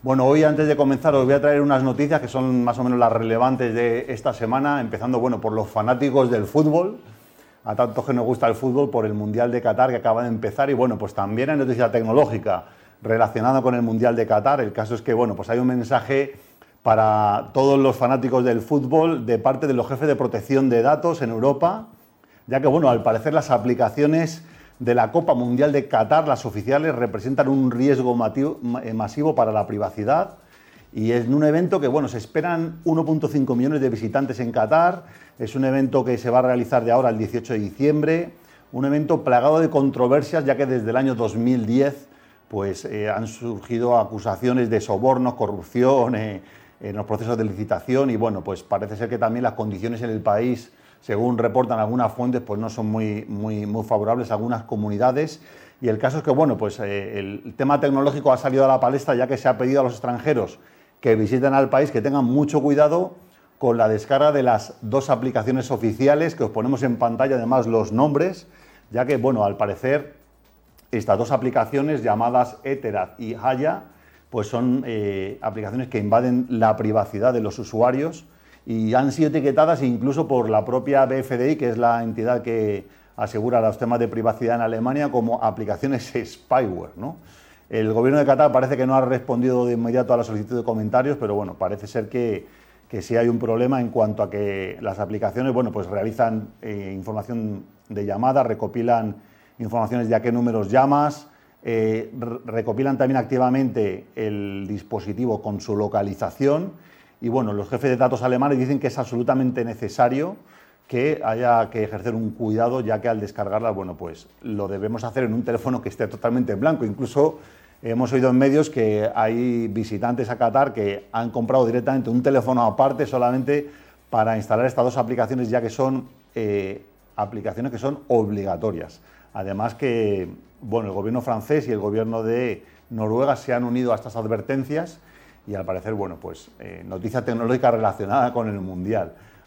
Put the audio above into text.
Bueno, hoy antes de comenzar os voy a traer unas noticias que son más o menos las relevantes de esta semana, empezando bueno, por los fanáticos del fútbol, a tanto que nos gusta el fútbol, por el Mundial de Qatar que acaba de empezar y bueno, pues también hay noticia tecnológica relacionada con el Mundial de Qatar. El caso es que bueno, pues hay un mensaje para todos los fanáticos del fútbol de parte de los jefes de protección de datos en Europa, ya que bueno, al parecer las aplicaciones de la Copa Mundial de Qatar, las oficiales representan un riesgo eh, masivo para la privacidad y es un evento que, bueno, se esperan 1.5 millones de visitantes en Qatar, es un evento que se va a realizar de ahora el 18 de diciembre, un evento plagado de controversias ya que desde el año 2010 pues, eh, han surgido acusaciones de sobornos, corrupción eh, en los procesos de licitación y bueno, pues parece ser que también las condiciones en el país según reportan algunas fuentes, pues no son muy, muy, muy favorables algunas comunidades. Y el caso es que, bueno, pues eh, el tema tecnológico ha salido a la palestra ya que se ha pedido a los extranjeros que visiten al país que tengan mucho cuidado con la descarga de las dos aplicaciones oficiales, que os ponemos en pantalla además los nombres, ya que, bueno, al parecer estas dos aplicaciones llamadas Eterat y Haya, pues son eh, aplicaciones que invaden la privacidad de los usuarios y han sido etiquetadas incluso por la propia BFDI, que es la entidad que asegura los temas de privacidad en Alemania, como aplicaciones spyware. ¿no? El gobierno de Qatar parece que no ha respondido de inmediato a la solicitud de comentarios, pero bueno, parece ser que, que sí hay un problema en cuanto a que las aplicaciones bueno, pues realizan eh, información de llamada, recopilan informaciones de a qué números llamas, eh, recopilan también activamente el dispositivo con su localización y bueno, los jefes de datos alemanes dicen que es absolutamente necesario que haya que ejercer un cuidado, ya que al descargarla, bueno, pues lo debemos hacer en un teléfono que esté totalmente en blanco. Incluso hemos oído en medios que hay visitantes a Qatar que han comprado directamente un teléfono aparte solamente para instalar estas dos aplicaciones, ya que son eh, aplicaciones que son obligatorias. Además que, bueno, el gobierno francés y el gobierno de Noruega se han unido a estas advertencias y al parecer, bueno, pues eh, noticia tecnológica relacionada con el Mundial.